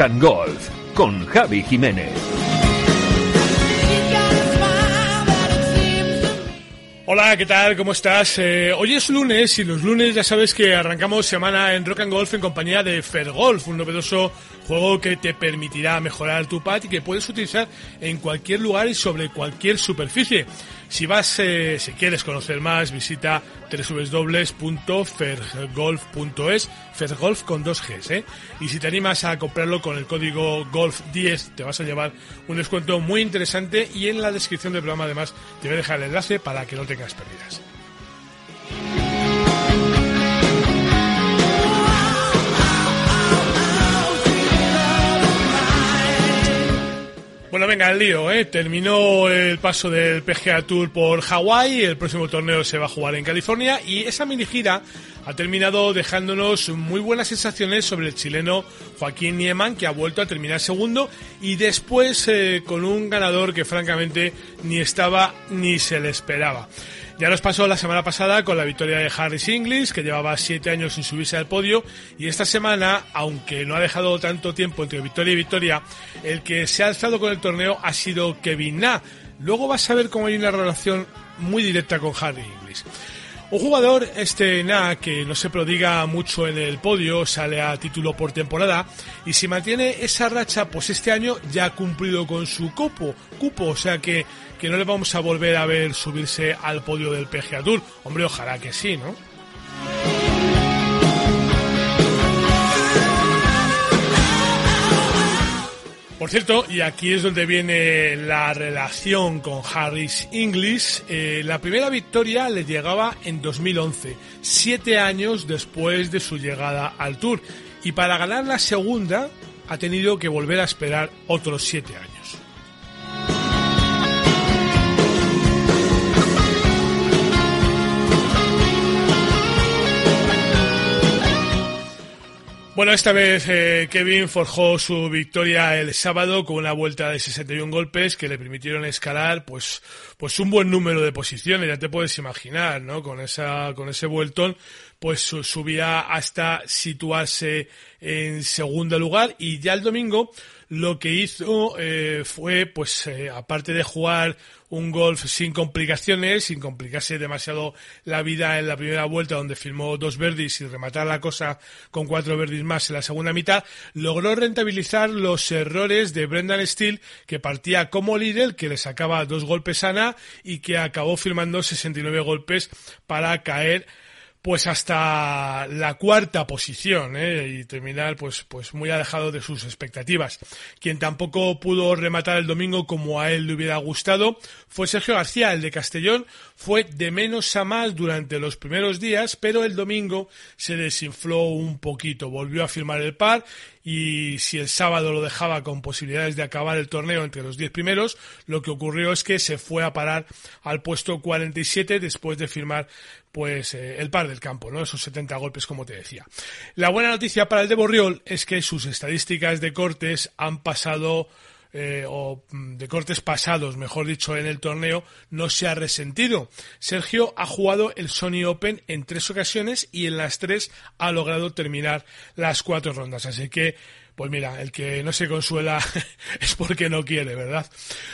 Rock and Golf con Javi Jiménez. Hola, ¿qué tal? ¿Cómo estás? Eh, hoy es lunes y los lunes ya sabes que arrancamos semana en Rock and Golf en compañía de Fergolf, un novedoso juego que te permitirá mejorar tu pad y que puedes utilizar en cualquier lugar y sobre cualquier superficie. Si vas, eh, si quieres conocer más, visita www.fergolf.es, Fergolf con dos Gs, ¿eh? Y si te animas a comprarlo con el código GOLF10, te vas a llevar un descuento muy interesante y en la descripción del programa además te voy a dejar el enlace para que no tengas pérdidas. Bueno, venga, el lío, ¿eh? Terminó el paso del PGA Tour por Hawái, el próximo torneo se va a jugar en California y esa mini gira ha terminado dejándonos muy buenas sensaciones sobre el chileno Joaquín Nieman, que ha vuelto a terminar segundo y después eh, con un ganador que francamente ni estaba ni se le esperaba. Ya nos pasó la semana pasada con la victoria de Harris Inglis, que llevaba siete años sin subirse al podio, y esta semana, aunque no ha dejado tanto tiempo entre victoria y victoria, el que se ha alzado con el torneo ha sido Kevin Na. Luego vas a ver cómo hay una relación muy directa con Harry Inglis. Un jugador, este Na, que no se prodiga mucho en el podio, sale a título por temporada y si mantiene esa racha, pues este año ya ha cumplido con su cupo, cupo, o sea que, que no le vamos a volver a ver subirse al podio del PGA Tour. Hombre, ojalá que sí, ¿no? Por cierto, y aquí es donde viene la relación con Harris English, eh, la primera victoria le llegaba en 2011, siete años después de su llegada al Tour, y para ganar la segunda ha tenido que volver a esperar otros siete años. Bueno, esta vez eh, Kevin forjó su victoria el sábado con una vuelta de 61 golpes que le permitieron escalar pues pues un buen número de posiciones, ya te puedes imaginar, ¿no? Con esa con ese vueltón pues subía hasta situarse en segundo lugar. Y ya el domingo lo que hizo eh, fue pues eh, aparte de jugar un golf sin complicaciones, sin complicarse demasiado la vida en la primera vuelta donde firmó dos verdis y rematar la cosa con cuatro verdis más en la segunda mitad, logró rentabilizar los errores de Brendan Steele que partía como líder, que le sacaba dos golpes a Ana y que acabó firmando 69 golpes para caer pues hasta la cuarta posición ¿eh? y terminar pues pues muy alejado de sus expectativas. Quien tampoco pudo rematar el domingo como a él le hubiera gustado fue Sergio García, el de Castellón, fue de menos a más durante los primeros días, pero el domingo se desinfló un poquito, volvió a firmar el par y si el sábado lo dejaba con posibilidades de acabar el torneo entre los 10 primeros, lo que ocurrió es que se fue a parar al puesto 47 después de firmar pues eh, el par del campo, ¿no? Esos 70 golpes como te decía. La buena noticia para el de Borriol es que sus estadísticas de cortes han pasado eh, o mm, de cortes pasados, mejor dicho, en el torneo, no se ha resentido. Sergio ha jugado el Sony Open en tres ocasiones y en las tres ha logrado terminar las cuatro rondas. Así que pues mira, el que no se consuela es porque no quiere, ¿verdad?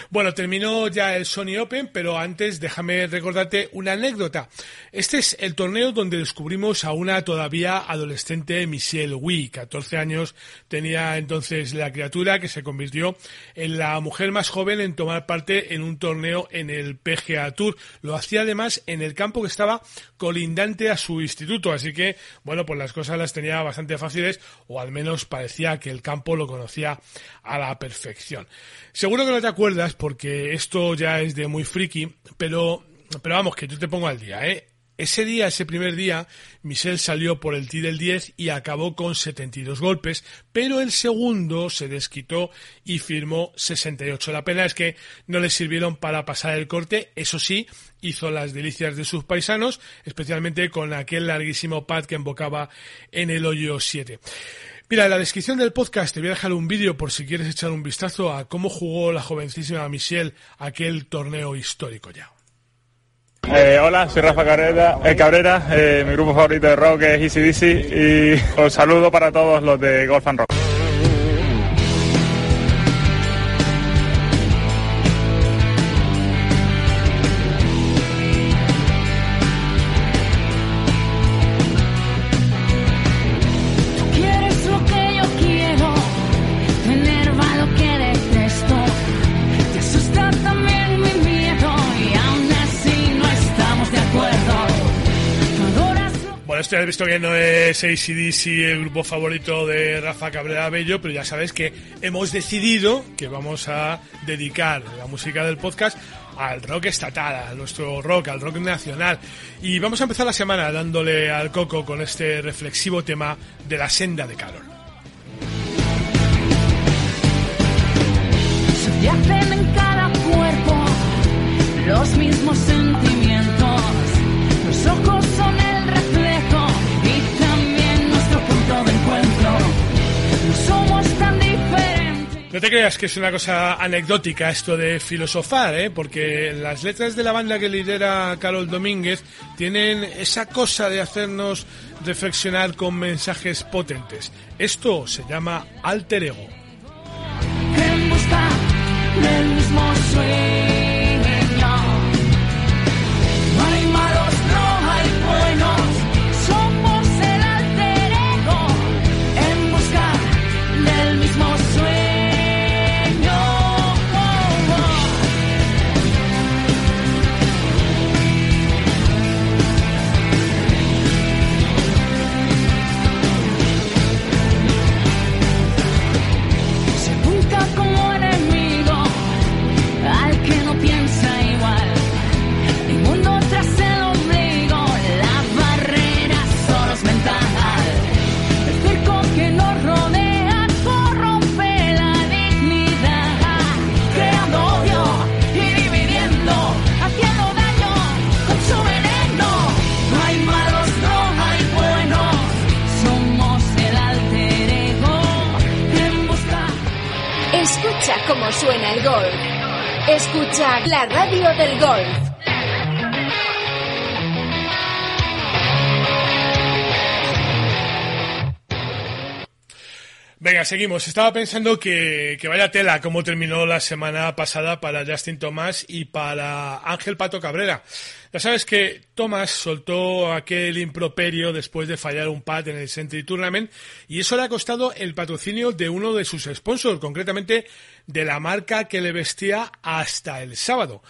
Bueno, terminó ya el Sony Open, pero antes déjame recordarte una anécdota. Este es el torneo donde descubrimos a una todavía adolescente Michelle Wee, 14 años tenía entonces la criatura que se convirtió en la mujer más joven en tomar parte en un torneo en el PGA Tour. Lo hacía además en el campo que estaba colindante a su instituto, así que bueno, pues las cosas las tenía bastante fáciles o al menos parecía que el campo lo conocía a la perfección. Seguro que no te acuerdas porque esto ya es de muy friki, pero, pero vamos, que yo te pongo al día, ¿eh? Ese día, ese primer día, Michel salió por el tee del 10 y acabó con 72 golpes, pero el segundo se desquitó y firmó 68. La pena es que no le sirvieron para pasar el corte, eso sí, hizo las delicias de sus paisanos, especialmente con aquel larguísimo pad que embocaba en el hoyo 7. Mira, en la descripción del podcast te voy a dejar un vídeo por si quieres echar un vistazo a cómo jugó la jovencísima Michelle aquel torneo histórico ya. Eh, hola, soy Rafa Cabrera, eh, Cabrera eh, mi grupo favorito de rock es Easy y un saludo para todos los de Golf and Rock. Has visto que no es ACDC el grupo favorito de Rafa Cabrera Bello, pero ya sabes que hemos decidido que vamos a dedicar la música del podcast al rock estatal, a nuestro rock, al rock nacional. Y vamos a empezar la semana dándole al coco con este reflexivo tema de la senda de calor. en cada cuerpo los mismos sentimientos, los ojos No te creas que es una cosa anecdótica esto de filosofar, ¿eh? porque las letras de la banda que lidera Carol Domínguez tienen esa cosa de hacernos reflexionar con mensajes potentes. Esto se llama alter ego. Escucha cómo suena el golf. Escucha la radio del golf. Venga, seguimos. Estaba pensando que, que vaya tela cómo terminó la semana pasada para Justin Thomas y para Ángel Pato Cabrera. Ya sabes que Thomas soltó aquel improperio después de fallar un pad en el Century Tournament y eso le ha costado el patrocinio de uno de sus sponsors, concretamente de la marca que le vestía hasta el sábado.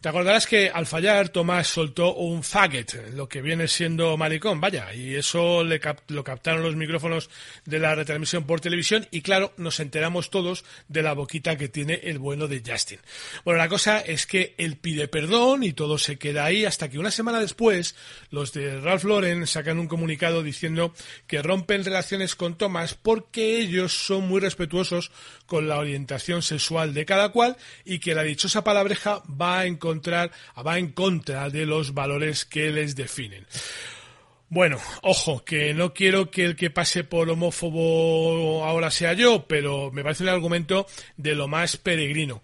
Te acordarás que al fallar Tomás soltó un faggot, lo que viene siendo maricón, vaya, y eso le cap- lo captaron los micrófonos de la retransmisión por televisión y claro, nos enteramos todos de la boquita que tiene el bueno de Justin. Bueno, la cosa es que él pide perdón y todo se queda ahí hasta que una semana después los de Ralph Lauren sacan un comunicado diciendo que rompen relaciones con Thomas porque ellos son muy respetuosos con la orientación sexual de cada cual y que la dichosa palabreja va a encontrar, va en contra de los valores que les definen. Bueno, ojo, que no quiero que el que pase por homófobo ahora sea yo, pero me parece un argumento de lo más peregrino.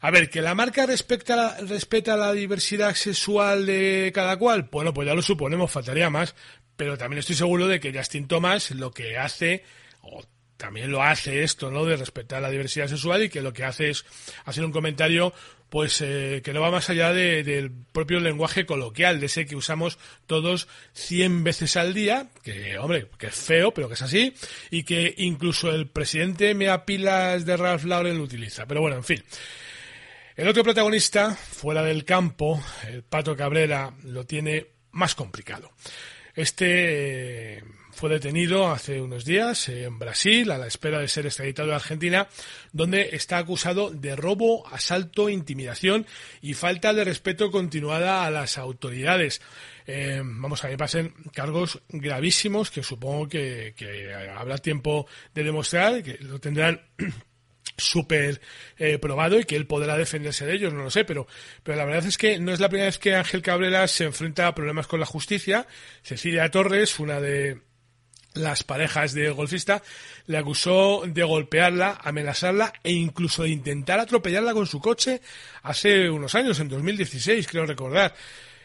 A ver, que la marca respecta respeta la diversidad sexual de cada cual, bueno, pues ya lo suponemos, faltaría más, pero también estoy seguro de que Justin Thomas lo que hace, o también lo hace esto, ¿no? De respetar la diversidad sexual y que lo que hace es hacer un comentario, pues, eh, que no va más allá de- del propio lenguaje coloquial, de ese que usamos todos 100 veces al día, que, hombre, que es feo, pero que es así, y que incluso el presidente mea pilas de Ralph Lauren lo utiliza. Pero bueno, en fin. El otro protagonista, fuera del campo, el Pato Cabrera, lo tiene más complicado. Este eh, fue detenido hace unos días en Brasil a la espera de ser extraditado a Argentina, donde está acusado de robo, asalto, intimidación y falta de respeto continuada a las autoridades. Eh, vamos a que pasen cargos gravísimos que supongo que, que habrá tiempo de demostrar, que lo tendrán súper eh, probado y que él podrá defenderse de ellos, no lo sé, pero, pero la verdad es que no es la primera vez que Ángel Cabrera se enfrenta a problemas con la justicia. Cecilia Torres, una de las parejas del golfista, le acusó de golpearla, amenazarla e incluso de intentar atropellarla con su coche hace unos años, en 2016, creo recordar.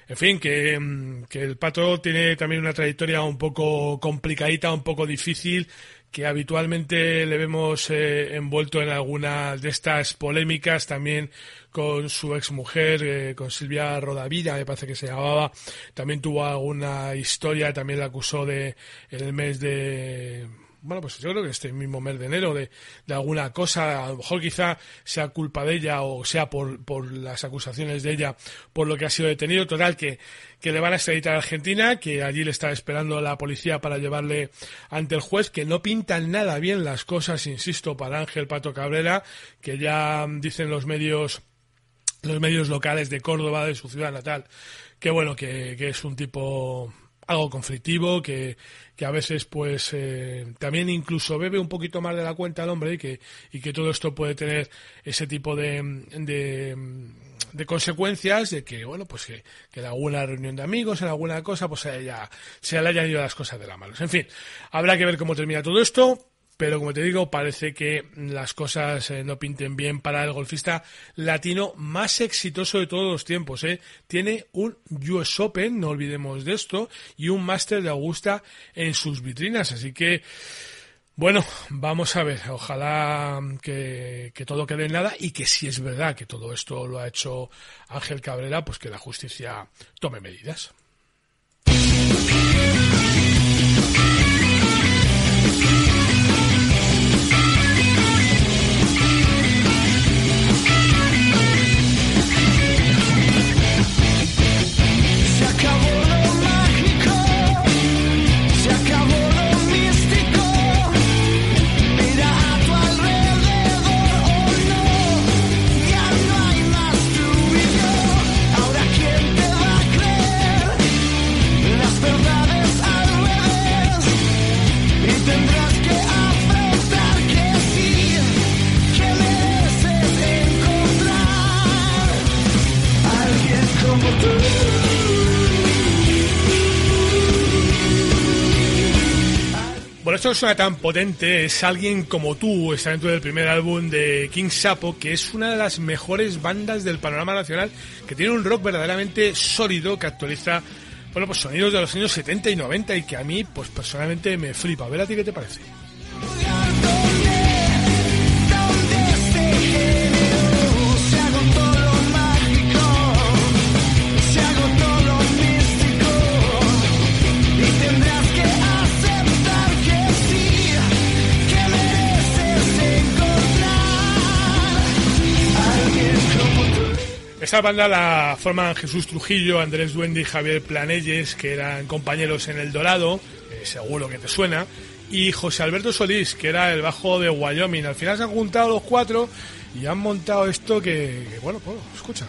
En fin, que, mm, que el pato tiene también una trayectoria un poco complicadita, un poco difícil, que habitualmente le vemos eh, envuelto en alguna de estas polémicas, también con su exmujer, eh, con Silvia Rodavilla, me parece que se llamaba, también tuvo alguna historia, también la acusó de, en el mes de, bueno, pues yo creo que este mismo mes de enero de, alguna cosa, a lo mejor quizá sea culpa de ella o sea por, por las acusaciones de ella por lo que ha sido detenido, total que, que le van a extraditar a Argentina, que allí le está esperando la policía para llevarle ante el juez, que no pintan nada bien las cosas, insisto, para Ángel Pato Cabrera, que ya dicen los medios los medios locales de Córdoba, de su ciudad natal, que bueno, que, que es un tipo algo conflictivo, que, que a veces pues eh, también incluso bebe un poquito más de la cuenta el hombre y que, y que todo esto puede tener ese tipo de, de, de consecuencias de que bueno pues que, que en alguna reunión de amigos, en alguna cosa, pues se, haya- se le hayan ido las cosas de la mano. En fin, habrá que ver cómo termina todo esto. Pero como te digo, parece que las cosas eh, no pinten bien para el golfista latino más exitoso de todos los tiempos. ¿eh? Tiene un US Open, no olvidemos de esto, y un Master de Augusta en sus vitrinas. Así que, bueno, vamos a ver. Ojalá que, que todo quede en nada y que si es verdad que todo esto lo ha hecho Ángel Cabrera, pues que la justicia tome medidas. Bueno, esto no suena tan potente, es alguien como tú, está dentro del primer álbum de King Sapo, que es una de las mejores bandas del panorama nacional, que tiene un rock verdaderamente sólido, que actualiza, bueno, pues sonidos de los años 70 y 90 y que a mí, pues personalmente me flipa. A ver a ti qué te parece. Esta banda la forman Jesús Trujillo, Andrés Duende y Javier Planelles, que eran compañeros en El Dorado, eh, seguro que te suena, y José Alberto Solís, que era el bajo de Wyoming. Al final se han juntado los cuatro y han montado esto que, que, bueno, pues escucha.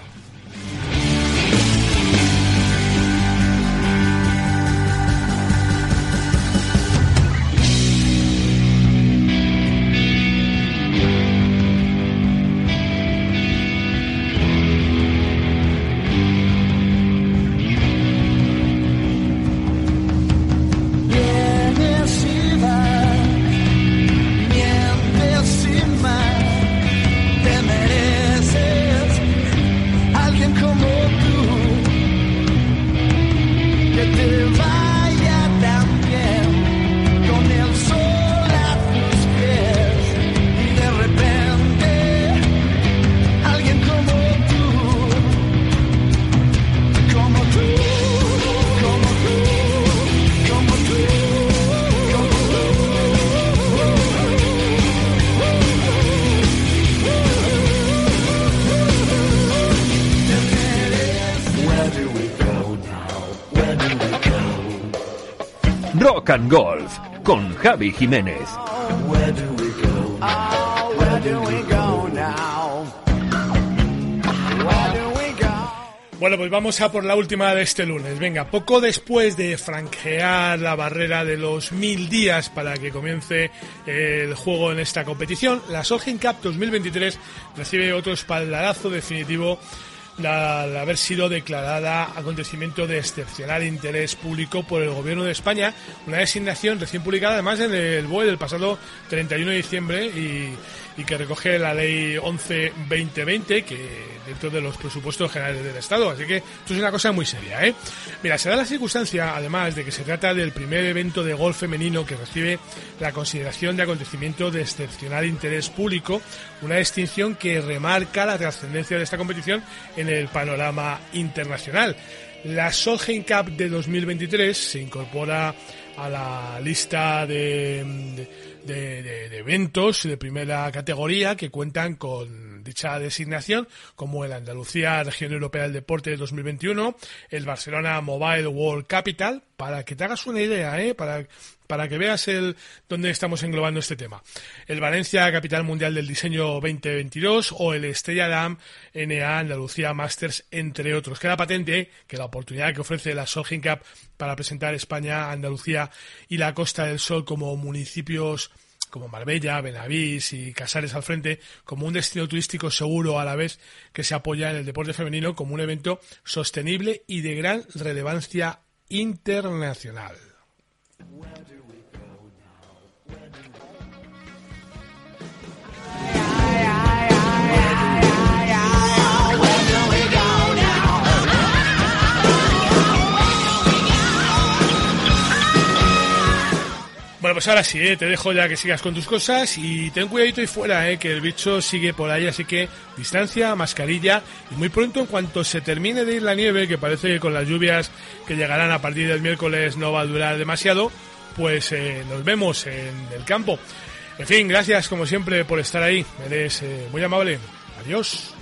Rock Golf con Javi Jiménez. Bueno, pues vamos a por la última de este lunes. Venga, poco después de franquear la barrera de los mil días para que comience el juego en esta competición, la Solheim Cup 2023 recibe otro espaldarazo definitivo la- al haber sido declarada acontecimiento de excepcional interés público por el gobierno de España, una designación recién publicada además en el BOE del pasado 31 de diciembre y, y que recoge la ley 11-2020 que dentro de los presupuestos generales del Estado. Así que esto es una cosa muy seria, ¿eh? Mira, se da la circunstancia, además, de que se trata del primer evento de golf femenino que recibe la consideración de acontecimiento de excepcional interés público, una distinción que remarca la trascendencia de esta competición en el panorama internacional. La Solheim Cup de 2023 se incorpora a la lista de, de, de, de eventos de primera categoría que cuentan con dicha designación, como el Andalucía Región Europea del Deporte de 2021, el Barcelona Mobile World Capital, para que te hagas una idea, ¿eh? para, para que veas el dónde estamos englobando este tema. El Valencia Capital Mundial del Diseño 2022 o el Estrella Dam NA Andalucía Masters, entre otros. Queda patente que la oportunidad que ofrece la Solheim Cup para presentar España, Andalucía y la Costa del Sol como municipios como Marbella, Benavís y Casares al frente, como un destino turístico seguro a la vez que se apoya en el deporte femenino como un evento sostenible y de gran relevancia internacional. Bueno, pues ahora sí, ¿eh? te dejo ya que sigas con tus cosas y ten cuidadito ahí fuera, ¿eh? que el bicho sigue por ahí, así que distancia, mascarilla y muy pronto en cuanto se termine de ir la nieve, que parece que con las lluvias que llegarán a partir del miércoles no va a durar demasiado, pues eh, nos vemos en el campo. En fin, gracias como siempre por estar ahí, eres muy amable. Adiós.